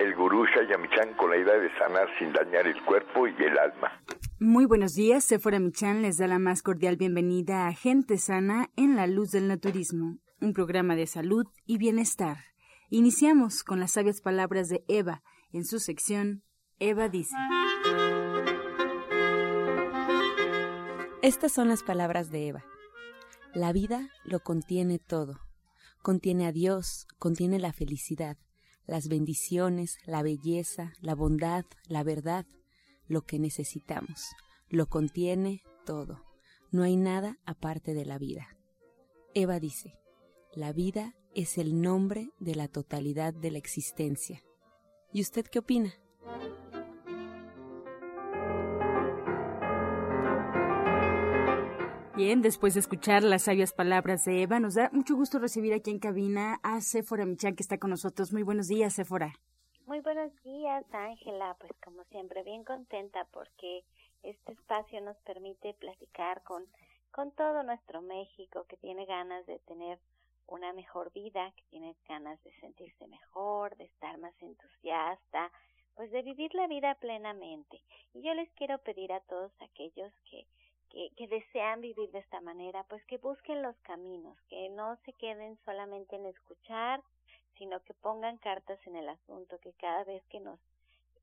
el gurú Shayamichan con la idea de sanar sin dañar el cuerpo y el alma. Muy buenos días, Sephora Michan les da la más cordial bienvenida a Gente Sana en la Luz del Naturismo, un programa de salud y bienestar. Iniciamos con las sabias palabras de Eva en su sección Eva dice. Estas son las palabras de Eva. La vida lo contiene todo. Contiene a Dios, contiene la felicidad, las bendiciones, la belleza, la bondad, la verdad, lo que necesitamos. Lo contiene todo. No hay nada aparte de la vida. Eva dice, la vida es el nombre de la totalidad de la existencia. ¿Y usted qué opina? Bien, después de escuchar las sabias palabras de Eva, nos da mucho gusto recibir aquí en cabina a Sephora Michan, que está con nosotros. Muy buenos días, Sephora. Muy buenos días, Ángela. Pues como siempre, bien contenta porque este espacio nos permite platicar con, con todo nuestro México que tiene ganas de tener una mejor vida, que tiene ganas de sentirse mejor, de estar más entusiasta, pues de vivir la vida plenamente. Y yo les quiero pedir a todos aquellos que, que, que desean vivir de esta manera, pues que busquen los caminos, que no se queden solamente en escuchar, sino que pongan cartas en el asunto, que cada vez que nos,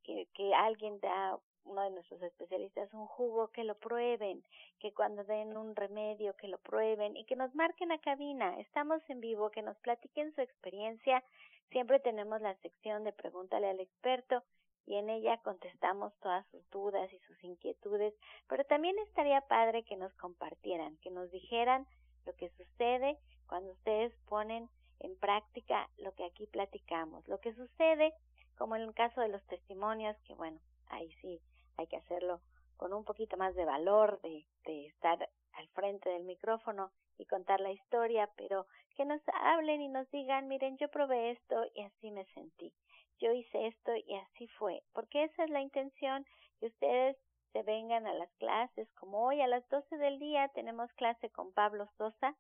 que, que alguien da uno de nuestros especialistas un jugo, que lo prueben, que cuando den un remedio, que lo prueben y que nos marquen a cabina. Estamos en vivo, que nos platiquen su experiencia. Siempre tenemos la sección de pregúntale al experto y en ella contestamos todas sus dudas y sus inquietudes, pero también estaría padre que nos compartieran, que nos dijeran lo que sucede cuando ustedes ponen en práctica lo que aquí platicamos, lo que sucede como en el caso de los testimonios, que bueno, ahí sí hay que hacerlo con un poquito más de valor, de, de estar al frente del micrófono y contar la historia, pero que nos hablen y nos digan, miren, yo probé esto y así me sentí, yo hice esto y así fue, porque esa es la intención, que ustedes se vengan a las clases, como hoy a las 12 del día tenemos clase con Pablo Sosa,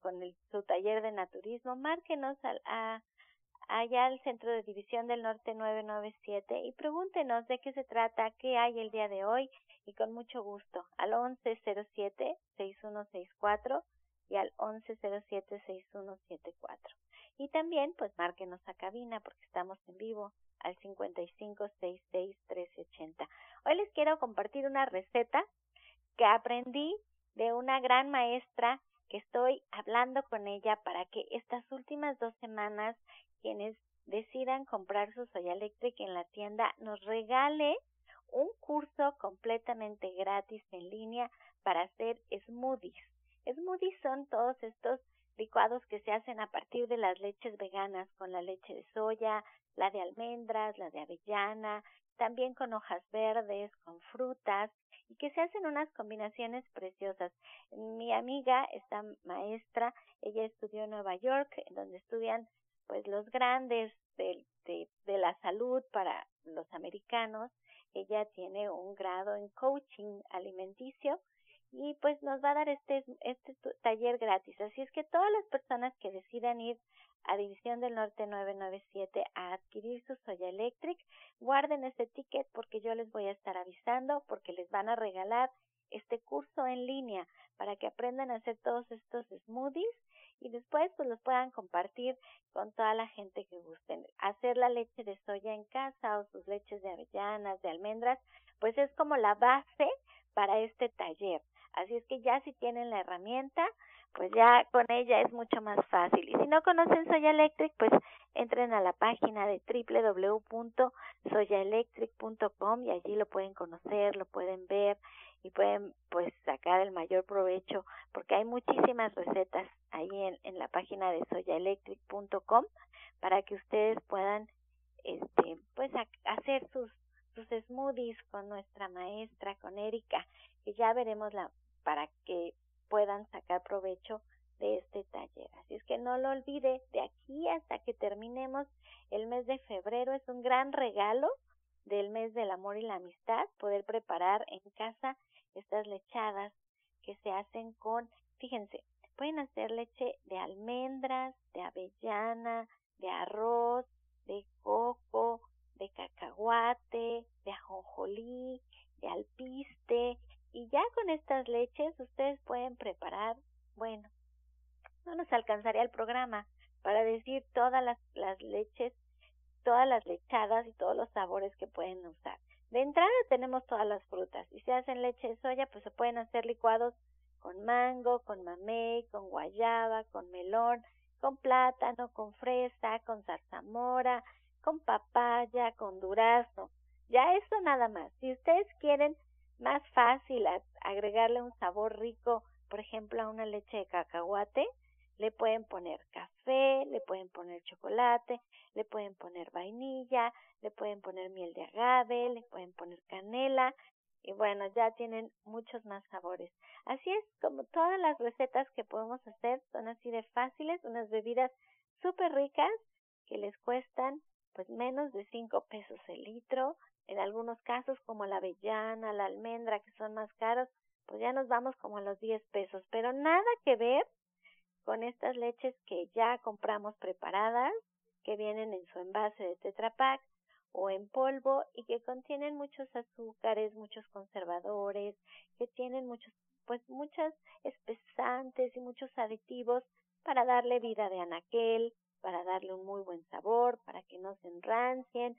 con el, su taller de naturismo, márquenos a, a allá al Centro de División del Norte 997 y pregúntenos de qué se trata, qué hay el día de hoy y con mucho gusto al 1107-6164 y al 1107-6174. Y también pues márquenos a cabina porque estamos en vivo al 5566-1380. Hoy les quiero compartir una receta que aprendí de una gran maestra que estoy hablando con ella para que estas últimas dos semanas quienes decidan comprar su Soya Electric en la tienda nos regale un curso completamente gratis en línea para hacer smoothies. Smoothies son todos estos licuados que se hacen a partir de las leches veganas con la leche de soya, la de almendras, la de avellana, también con hojas verdes, con frutas y que se hacen unas combinaciones preciosas. Mi amiga, esta maestra, ella estudió en Nueva York, donde estudian pues los grandes de, de, de la salud para los americanos. Ella tiene un grado en coaching alimenticio y pues nos va a dar este, este taller gratis. Así es que todas las personas que decidan ir a División del Norte 997 a adquirir su Soya Electric, guarden este ticket porque yo les voy a estar avisando porque les van a regalar este curso en línea para que aprendan a hacer todos estos smoothies y después pues los puedan compartir con toda la gente que gusten. Hacer la leche de soya en casa o sus leches de avellanas, de almendras, pues es como la base para este taller. Así es que ya si tienen la herramienta, pues ya con ella es mucho más fácil. Y si no conocen Soya Electric, pues entren a la página de www.soyaelectric.com y allí lo pueden conocer, lo pueden ver y pueden pues sacar el mayor provecho porque hay muchísimas recetas ahí en, en la página de soyaelectric.com para que ustedes puedan este pues hacer sus sus smoothies con nuestra maestra, con Erika, que ya veremos la para que puedan sacar provecho de este taller. Así es que no lo olvide, de aquí hasta que terminemos el mes de febrero es un gran regalo del mes del amor y la amistad, poder preparar en casa estas lechadas que se hacen con, fíjense, pueden hacer leche de almendras, de avellana, de arroz, de coco, de cacahuate, de ajonjolí, de alpiste, y ya con estas leches ustedes pueden preparar, bueno, no nos alcanzaría el programa para decir todas las, leches, todas las lechadas y todos los sabores que pueden usar. De entrada tenemos todas las frutas y si hacen leche de soya, pues se pueden hacer licuados con mango, con mamey, con guayaba, con melón, con plátano, con fresa, con zarzamora, con papaya, con durazno. Ya eso nada más. Si ustedes quieren más fácil agregarle un sabor rico, por ejemplo, a una leche de cacahuate, le pueden poner café, le pueden poner chocolate, le pueden poner vainilla, le pueden poner miel de agave, le pueden poner canela y bueno, ya tienen muchos más sabores. Así es, como todas las recetas que podemos hacer son así de fáciles, unas bebidas súper ricas que les cuestan pues menos de cinco pesos el litro. En algunos casos como la avellana, la almendra que son más caros, pues ya nos vamos como a los 10 pesos, pero nada que ver con estas leches que ya compramos preparadas, que vienen en su envase de Tetra Pak o en polvo y que contienen muchos azúcares, muchos conservadores, que tienen muchos, pues muchas espesantes y muchos aditivos para darle vida de anaquel, para darle un muy buen sabor, para que no se enrancien,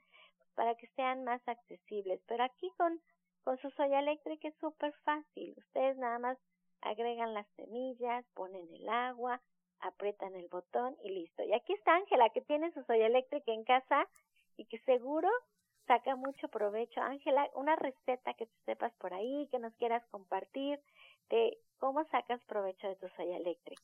para que sean más accesibles. Pero aquí con, con su soya eléctrica es súper fácil. Ustedes nada más agregan las semillas, ponen el agua, aprietan el botón y listo. Y aquí está Ángela, que tiene su soya eléctrica en casa y que seguro saca mucho provecho. Ángela, una receta que tú sepas por ahí, que nos quieras compartir de cómo sacas provecho de tu soya eléctrica.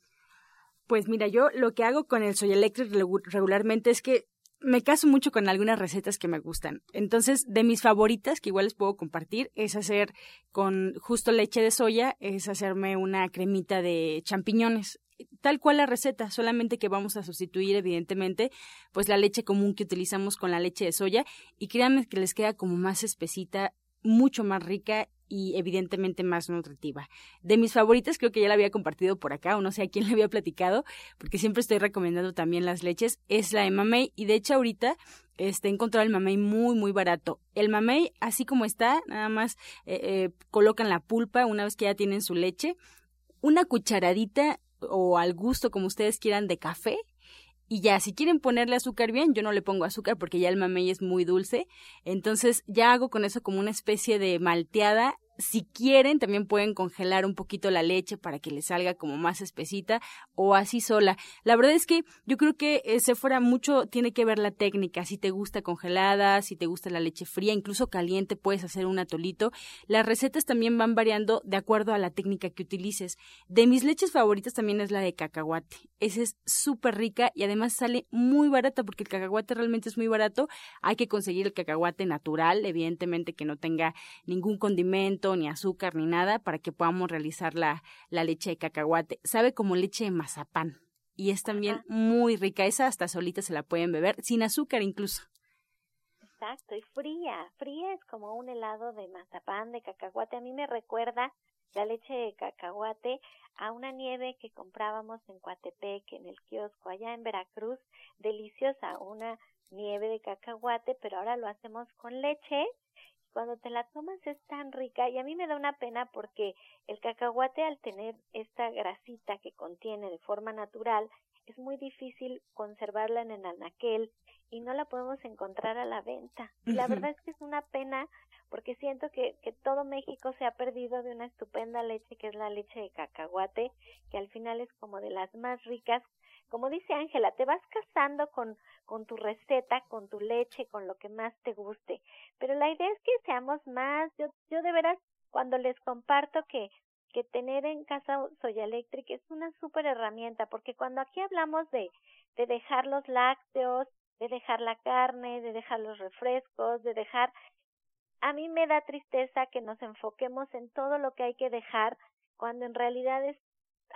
Pues mira, yo lo que hago con el soya eléctrica regularmente es que me caso mucho con algunas recetas que me gustan. Entonces, de mis favoritas, que igual les puedo compartir, es hacer con justo leche de soya, es hacerme una cremita de champiñones. Tal cual la receta, solamente que vamos a sustituir, evidentemente, pues la leche común que utilizamos con la leche de soya. Y créanme que les queda como más espesita, mucho más rica y evidentemente más nutritiva. De mis favoritas, creo que ya la había compartido por acá, o no sé a quién le había platicado, porque siempre estoy recomendando también las leches, es la de mamey, y de hecho ahorita este, he encontrado el mamey muy, muy barato. El mamey, así como está, nada más eh, eh, colocan la pulpa una vez que ya tienen su leche, una cucharadita o al gusto como ustedes quieran de café, y ya, si quieren ponerle azúcar bien, yo no le pongo azúcar porque ya el mamey es muy dulce. Entonces ya hago con eso como una especie de malteada si quieren, también pueden congelar un poquito la leche para que le salga como más espesita o así sola. La verdad es que yo creo que ese fuera mucho tiene que ver la técnica. Si te gusta congelada, si te gusta la leche fría, incluso caliente, puedes hacer un atolito. Las recetas también van variando de acuerdo a la técnica que utilices. De mis leches favoritas también es la de cacahuate. Esa es súper rica y además sale muy barata porque el cacahuate realmente es muy barato. Hay que conseguir el cacahuate natural, evidentemente que no tenga ningún condimento ni azúcar, ni nada, para que podamos realizar la, la leche de cacahuate. Sabe como leche de mazapán y es también muy rica. Esa hasta solita se la pueden beber, sin azúcar incluso. Exacto, y fría. Fría es como un helado de mazapán, de cacahuate. A mí me recuerda la leche de cacahuate a una nieve que comprábamos en Coatepec, en el kiosco, allá en Veracruz. Deliciosa, una nieve de cacahuate, pero ahora lo hacemos con leche cuando te la tomas es tan rica y a mí me da una pena porque el cacahuate al tener esta grasita que contiene de forma natural es muy difícil conservarla en el anaquel y no la podemos encontrar a la venta. Y la verdad es que es una pena porque siento que, que todo México se ha perdido de una estupenda leche que es la leche de cacahuate, que al final es como de las más ricas como dice Ángela, te vas casando con, con tu receta, con tu leche, con lo que más te guste. Pero la idea es que seamos más, yo, yo de veras, cuando les comparto que, que tener en casa soya eléctrica es una súper herramienta, porque cuando aquí hablamos de, de dejar los lácteos, de dejar la carne, de dejar los refrescos, de dejar a mí me da tristeza que nos enfoquemos en todo lo que hay que dejar cuando en realidad es,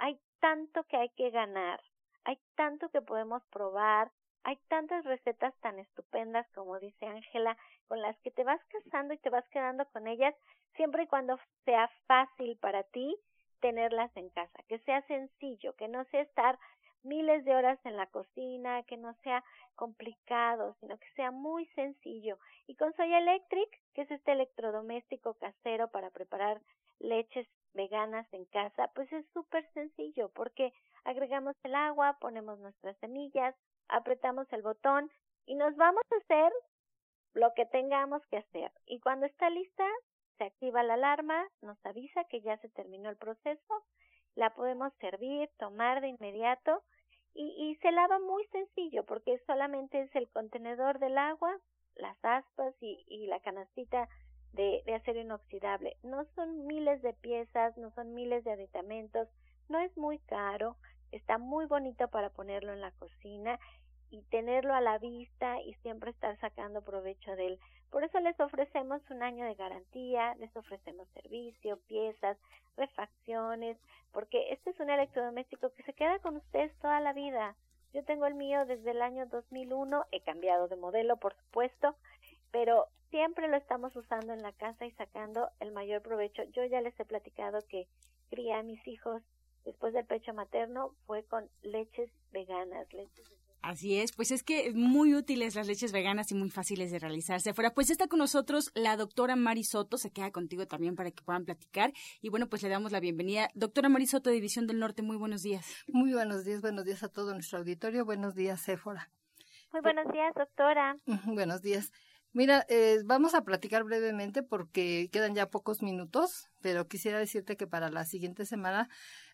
hay tanto que hay que ganar, hay tanto que podemos probar, hay tantas recetas tan estupendas como dice Ángela, con las que te vas casando y te vas quedando con ellas siempre y cuando sea fácil para ti tenerlas en casa, que sea sencillo, que no sea estar miles de horas en la cocina, que no sea complicado, sino que sea muy sencillo. Y con Soya Electric, que es este electrodoméstico casero para preparar leches veganas en casa, pues es súper sencillo porque agregamos el agua, ponemos nuestras semillas, apretamos el botón y nos vamos a hacer lo que tengamos que hacer. Y cuando está lista, se activa la alarma, nos avisa que ya se terminó el proceso, la podemos servir, tomar de inmediato y, se lava muy sencillo porque solamente es el contenedor del agua, las aspas y, y la canastita de, de acero inoxidable. No son miles de piezas, no son miles de aditamentos, no es muy caro, está muy bonito para ponerlo en la cocina y tenerlo a la vista y siempre estar sacando provecho de él. Por eso les ofrecemos un año de garantía, les ofrecemos servicio, piezas, refacciones, porque este es un electrodoméstico que se queda con ustedes toda la vida. Yo tengo el mío desde el año 2001, he cambiado de modelo, por supuesto, pero siempre lo estamos usando en la casa y sacando el mayor provecho. Yo ya les he platicado que crié a mis hijos después del pecho materno fue con leches veganas, leches Así es, pues es que muy útiles las leches veganas y muy fáciles de realizarse afuera. Pues está con nosotros la doctora Mari Soto, se queda contigo también para que puedan platicar. Y bueno, pues le damos la bienvenida. Doctora Mari Soto, División del Norte, muy buenos días. Muy buenos días, buenos días a todo nuestro auditorio. Buenos días, Sephora. Muy buenos días, doctora. Buenos días. Mira, eh, vamos a platicar brevemente porque quedan ya pocos minutos, pero quisiera decirte que para la siguiente semana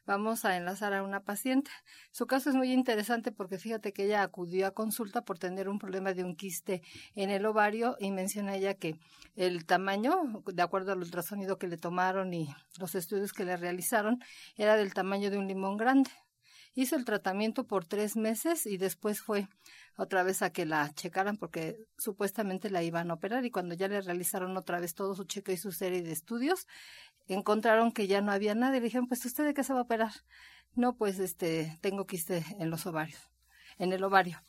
vamos a enlazar a una paciente. Su caso es muy interesante porque fíjate que ella acudió a consulta por tener un problema de un quiste en el ovario y menciona ella que el tamaño, de acuerdo al ultrasonido que le tomaron y los estudios que le realizaron, era del tamaño de un limón grande. Hizo el tratamiento por tres meses y después fue otra vez a que la checaran porque supuestamente la iban a operar y cuando ya le realizaron otra vez todo su cheque y su serie de estudios, encontraron que ya no había nada y le dijeron, pues usted de qué se va a operar? No, pues este, tengo quiste en los ovarios, en el ovario.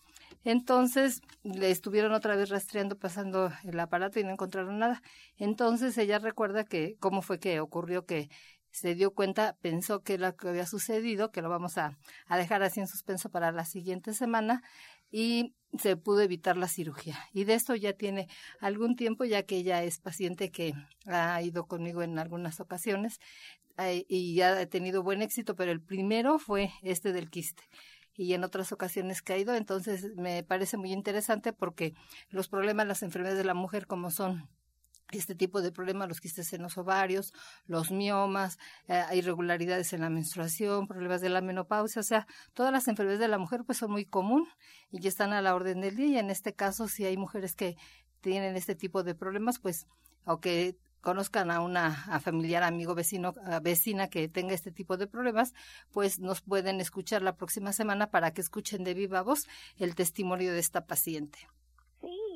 Entonces le estuvieron otra vez rastreando, pasando el aparato y no encontraron nada. Entonces ella recuerda que cómo fue que ocurrió que se dio cuenta, pensó que lo que había sucedido, que lo vamos a, dejar así en suspenso para la siguiente semana, y se pudo evitar la cirugía. Y de esto ya tiene algún tiempo, ya que ella es paciente que ha ido conmigo en algunas ocasiones eh, y ya ha tenido buen éxito, pero el primero fue este del quiste y en otras ocasiones ido. Entonces me parece muy interesante porque los problemas, las enfermedades de la mujer como son este tipo de problemas, los quistes en los ovarios, los miomas, eh, irregularidades en la menstruación, problemas de la menopausia, o sea, todas las enfermedades de la mujer pues son muy común y ya están a la orden del día y en este caso si hay mujeres que tienen este tipo de problemas, pues o que conozcan a una familiar, amigo, vecino, vecina que tenga este tipo de problemas, pues nos pueden escuchar la próxima semana para que escuchen de viva voz el testimonio de esta paciente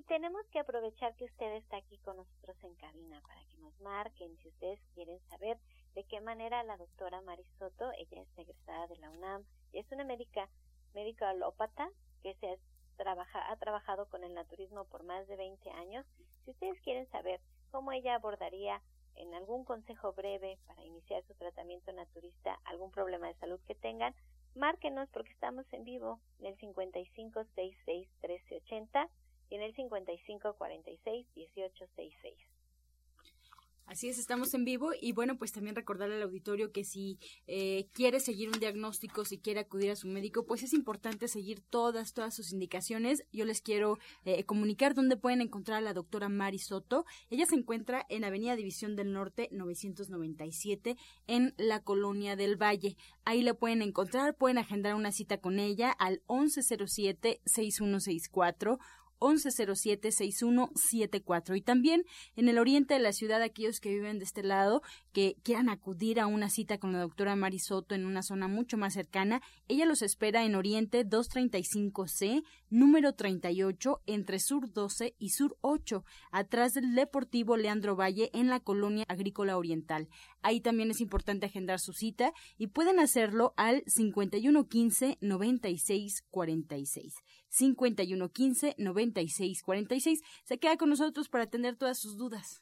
tenemos que aprovechar que usted está aquí con nosotros en cabina para que nos marquen si ustedes quieren saber de qué manera la doctora Marisoto, ella es egresada de la UNAM y es una médica, médico alópata que se trabaja, ha trabajado con el naturismo por más de 20 años. Si ustedes quieren saber cómo ella abordaría en algún consejo breve para iniciar su tratamiento naturista algún problema de salud que tengan, márquenos porque estamos en vivo en el 5566 1380 y en el 55 46 18 66. Así es, estamos en vivo y bueno, pues también recordarle al auditorio que si eh, quiere seguir un diagnóstico, si quiere acudir a su médico, pues es importante seguir todas, todas sus indicaciones. Yo les quiero eh, comunicar dónde pueden encontrar a la doctora Mari Soto. Ella se encuentra en Avenida División del Norte 997 en la Colonia del Valle. Ahí la pueden encontrar, pueden agendar una cita con ella al 1107 6164 1107-6174. Y también en el oriente de la ciudad, aquellos que viven de este lado, que quieran acudir a una cita con la doctora Marisoto en una zona mucho más cercana, ella los espera en Oriente 235C, número 38, entre Sur 12 y Sur 8, atrás del Deportivo Leandro Valle en la colonia agrícola oriental. Ahí también es importante agendar su cita y pueden hacerlo al 5115 9646. 5115 9646. Se queda con nosotros para atender todas sus dudas.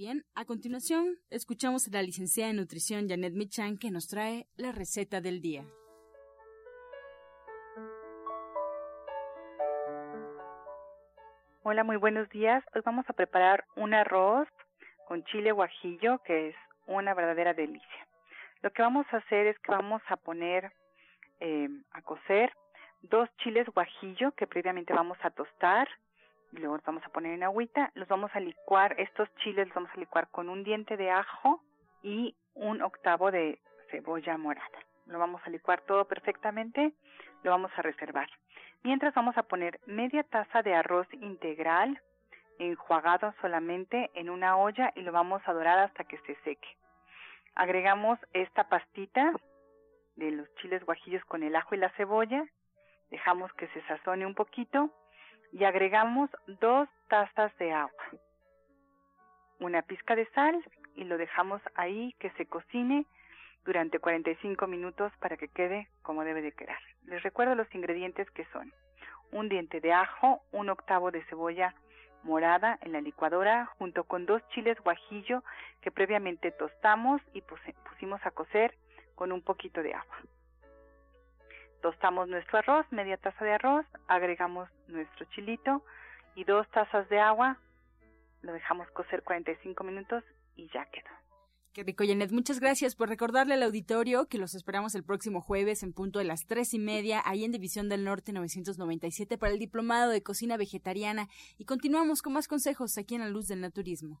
bien, a continuación escuchamos a la licenciada en nutrición Janet Michan que nos trae la receta del día. Hola, muy buenos días. Hoy vamos a preparar un arroz con chile guajillo que es una verdadera delicia. Lo que vamos a hacer es que vamos a poner eh, a cocer dos chiles guajillo que previamente vamos a tostar y luego los vamos a poner en agüita, los vamos a licuar, estos chiles los vamos a licuar con un diente de ajo y un octavo de cebolla morada. Lo vamos a licuar todo perfectamente, lo vamos a reservar. Mientras vamos a poner media taza de arroz integral enjuagado solamente en una olla y lo vamos a dorar hasta que se seque. Agregamos esta pastita de los chiles guajillos con el ajo y la cebolla, dejamos que se sazone un poquito y agregamos dos tazas de agua, una pizca de sal y lo dejamos ahí que se cocine durante 45 minutos para que quede como debe de quedar. Les recuerdo los ingredientes que son un diente de ajo, un octavo de cebolla morada en la licuadora junto con dos chiles guajillo que previamente tostamos y pusimos a cocer con un poquito de agua. Tostamos nuestro arroz, media taza de arroz, agregamos nuestro chilito y dos tazas de agua, lo dejamos cocer 45 minutos y ya quedó. Qué rico, Janet. Muchas gracias por recordarle al auditorio que los esperamos el próximo jueves en punto de las tres y media, ahí en División del Norte 997 para el Diplomado de Cocina Vegetariana. Y continuamos con más consejos aquí en La Luz del Naturismo.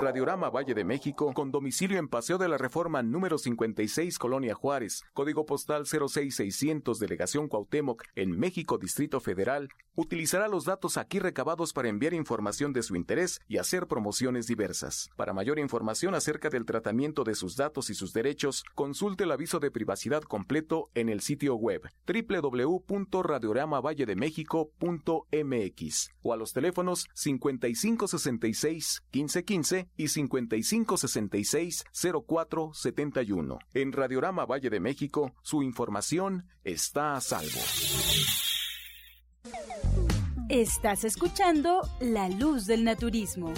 Radiorama Valle de México, con domicilio en Paseo de la Reforma número 56, Colonia Juárez, código postal 06600, Delegación Cuauhtémoc, en México, Distrito Federal, utilizará los datos aquí recabados para enviar información de su interés y hacer promociones diversas. Para mayor información acerca del tratamiento de sus datos y sus derechos, consulte el aviso de privacidad completo en el sitio web www.radioramavalle-de-méxico.mx o a los teléfonos 5566 1515 y 5566-0471. En Radiorama Valle de México, su información está a salvo. Estás escuchando La Luz del Naturismo.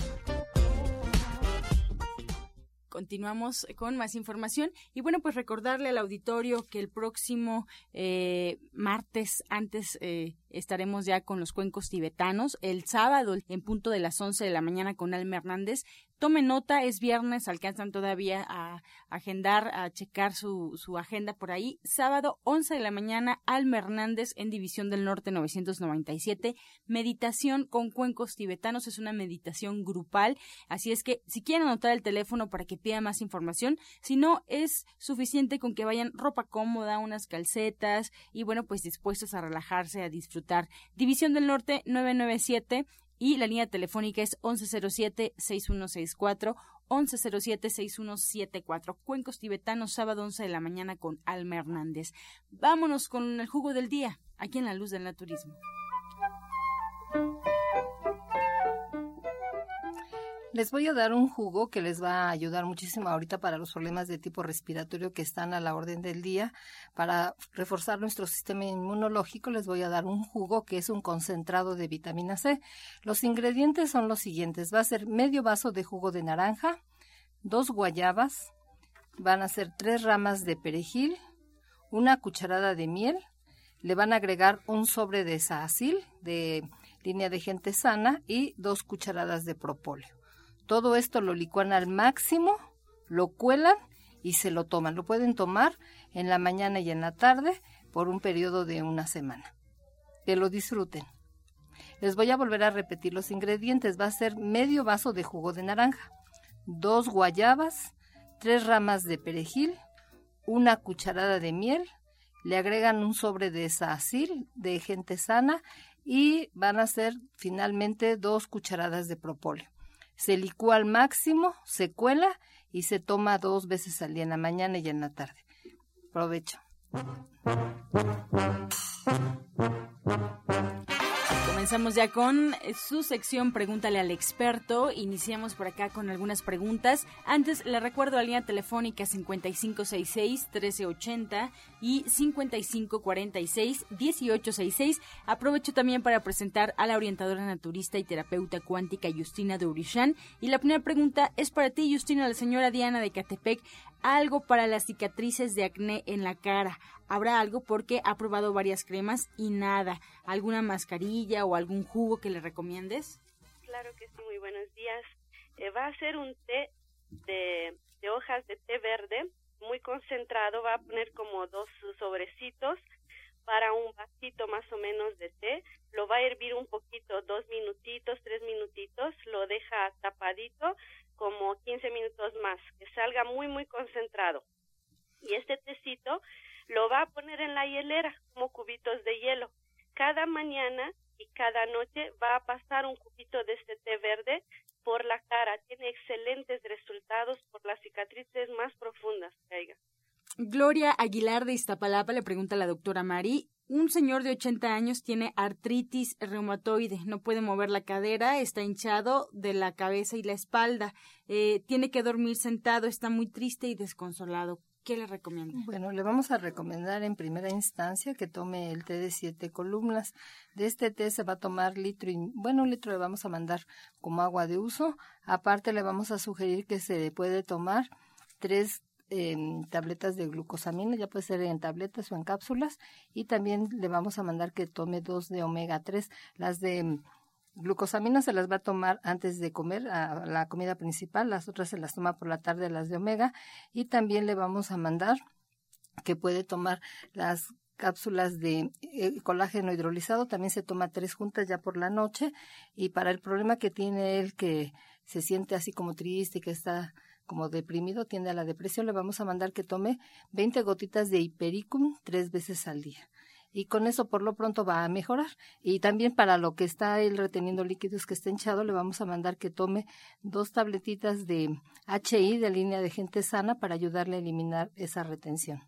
Continuamos con más información y bueno, pues recordarle al auditorio que el próximo eh, martes, antes eh, estaremos ya con los cuencos tibetanos. El sábado, en punto de las 11 de la mañana, con Alma Hernández. Tome nota, es viernes, alcanzan todavía a agendar, a checar su, su agenda por ahí. Sábado, 11 de la mañana, Alma Hernández en División del Norte 997. Meditación con cuencos tibetanos. Es una meditación grupal. Así es que si quieren anotar el teléfono para que pida más información, si no, es suficiente con que vayan ropa cómoda, unas calcetas y bueno, pues dispuestos a relajarse, a disfrutar División del Norte 997 y la línea telefónica es 1107-6164, 1107-6174. Cuencos tibetanos, sábado 11 de la mañana con Alma Hernández. Vámonos con el jugo del día, aquí en la luz del naturismo. Les voy a dar un jugo que les va a ayudar muchísimo ahorita para los problemas de tipo respiratorio que están a la orden del día. Para reforzar nuestro sistema inmunológico les voy a dar un jugo que es un concentrado de vitamina C. Los ingredientes son los siguientes. Va a ser medio vaso de jugo de naranja, dos guayabas, van a ser tres ramas de perejil, una cucharada de miel, le van a agregar un sobre de saacil de línea de gente sana y dos cucharadas de propóleo. Todo esto lo licuan al máximo, lo cuelan y se lo toman. Lo pueden tomar en la mañana y en la tarde por un periodo de una semana. Que lo disfruten. Les voy a volver a repetir los ingredientes. Va a ser medio vaso de jugo de naranja, dos guayabas, tres ramas de perejil, una cucharada de miel, le agregan un sobre de sacil de gente sana y van a ser finalmente dos cucharadas de propóleo. Se licúa al máximo, se cuela y se toma dos veces al día, en la mañana y en la tarde. Provecho. Comenzamos ya con eh, su sección Pregúntale al experto. Iniciamos por acá con algunas preguntas. Antes le recuerdo la línea telefónica 5566-1380 y 5546-1866. Aprovecho también para presentar a la orientadora naturista y terapeuta cuántica Justina de. Y la primera pregunta es para ti, Justina, la señora Diana de Catepec algo para las cicatrices de acné en la cara. Habrá algo porque ha probado varias cremas y nada. ¿Alguna mascarilla o algún jugo que le recomiendes? Claro que sí, muy buenos días. Eh, va a ser un té de, de hojas de té verde muy concentrado. Va a poner como dos sobrecitos para un vasito más o menos de té, lo va a hervir un poquito, dos minutitos, tres minutitos, lo deja tapadito como 15 minutos más, que salga muy, muy concentrado. Y este tecito lo va a poner en la hielera como cubitos de hielo. Cada mañana y cada noche va a pasar un cubito de este té verde por la cara. Tiene excelentes resultados por las cicatrices más profundas que. Gloria Aguilar de Iztapalapa le pregunta a la doctora Mari, un señor de 80 años tiene artritis reumatoide, no puede mover la cadera, está hinchado de la cabeza y la espalda, eh, tiene que dormir sentado, está muy triste y desconsolado. ¿Qué le recomienda? Bueno, le vamos a recomendar en primera instancia que tome el té de siete columnas. De este té se va a tomar litro y, bueno, un litro le vamos a mandar como agua de uso. Aparte le vamos a sugerir que se puede tomar tres en tabletas de glucosamina, ya puede ser en tabletas o en cápsulas, y también le vamos a mandar que tome dos de omega 3. Las de mm, glucosamina se las va a tomar antes de comer a la comida principal, las otras se las toma por la tarde, las de omega, y también le vamos a mandar que puede tomar las cápsulas de eh, colágeno hidrolizado, también se toma tres juntas ya por la noche, y para el problema que tiene él que se siente así como triste, que está como deprimido, tiende a la depresión, le vamos a mandar que tome 20 gotitas de hipericum tres veces al día. Y con eso por lo pronto va a mejorar. Y también para lo que está él reteniendo líquidos que está hinchado, le vamos a mandar que tome dos tabletitas de HI de línea de gente sana para ayudarle a eliminar esa retención.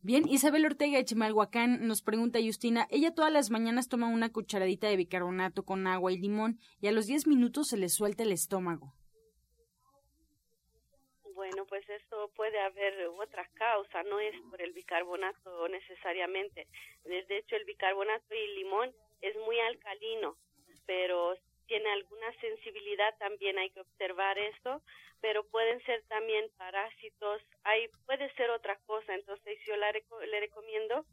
Bien, Isabel Ortega de Chimalhuacán nos pregunta Justina, ella todas las mañanas toma una cucharadita de bicarbonato con agua y limón y a los 10 minutos se le suelta el estómago. Bueno, pues esto puede haber otra causa, no es por el bicarbonato necesariamente. De hecho, el bicarbonato y el limón es muy alcalino, pero tiene alguna sensibilidad también hay que observar esto, pero pueden ser también parásitos, hay puede ser otra cosa, entonces yo le recomiendo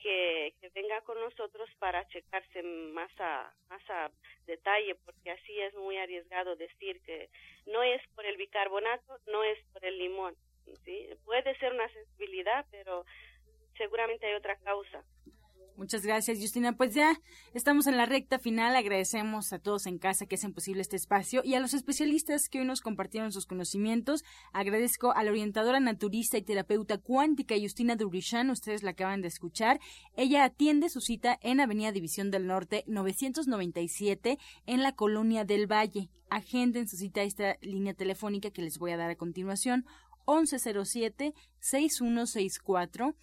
que, venga con nosotros para checarse más a, más a detalle, porque así es muy arriesgado decir que no es por el bicarbonato, no es por el limón. ¿sí? Puede ser una sensibilidad, pero seguramente hay otra causa. Muchas gracias, Justina. Pues ya estamos en la recta final. Agradecemos a todos en casa que hacen posible este espacio y a los especialistas que hoy nos compartieron sus conocimientos. Agradezco a la orientadora naturista y terapeuta cuántica Justina Durishan. Ustedes la acaban de escuchar. Ella atiende su cita en Avenida División del Norte 997 en la Colonia del Valle. Agenden su cita a esta línea telefónica que les voy a dar a continuación. 1107 6164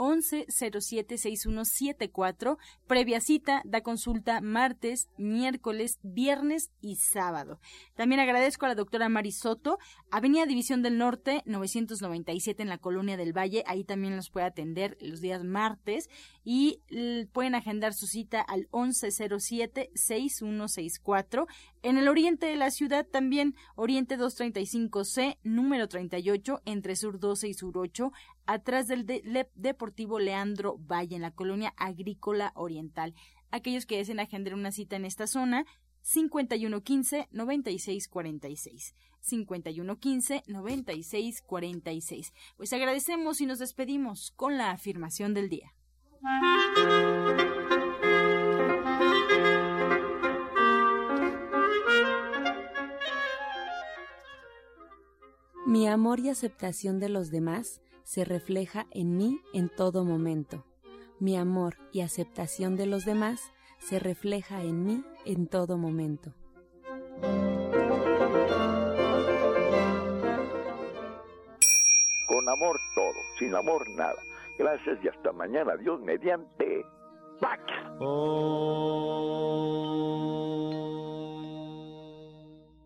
11076174. Previa cita, da consulta martes, miércoles, viernes y sábado. También agradezco a la doctora Marisoto, Avenida División del Norte, 997 en la Colonia del Valle. Ahí también los puede atender los días martes y pueden agendar su cita al 1107-6164. En el oriente de la ciudad también, Oriente 235C, número 38, entre Sur 12 y Sur 8, atrás del Deportivo Leandro Valle, en la colonia agrícola oriental. Aquellos que deseen agendar una cita en esta zona, 5115-9646. 5115-9646. Pues agradecemos y nos despedimos con la afirmación del día. Mi amor y aceptación de los demás se refleja en mí en todo momento. Mi amor y aceptación de los demás se refleja en mí en todo momento. Con amor todo, sin amor nada. Gracias y hasta mañana. Dios mediante. Pax. Oh.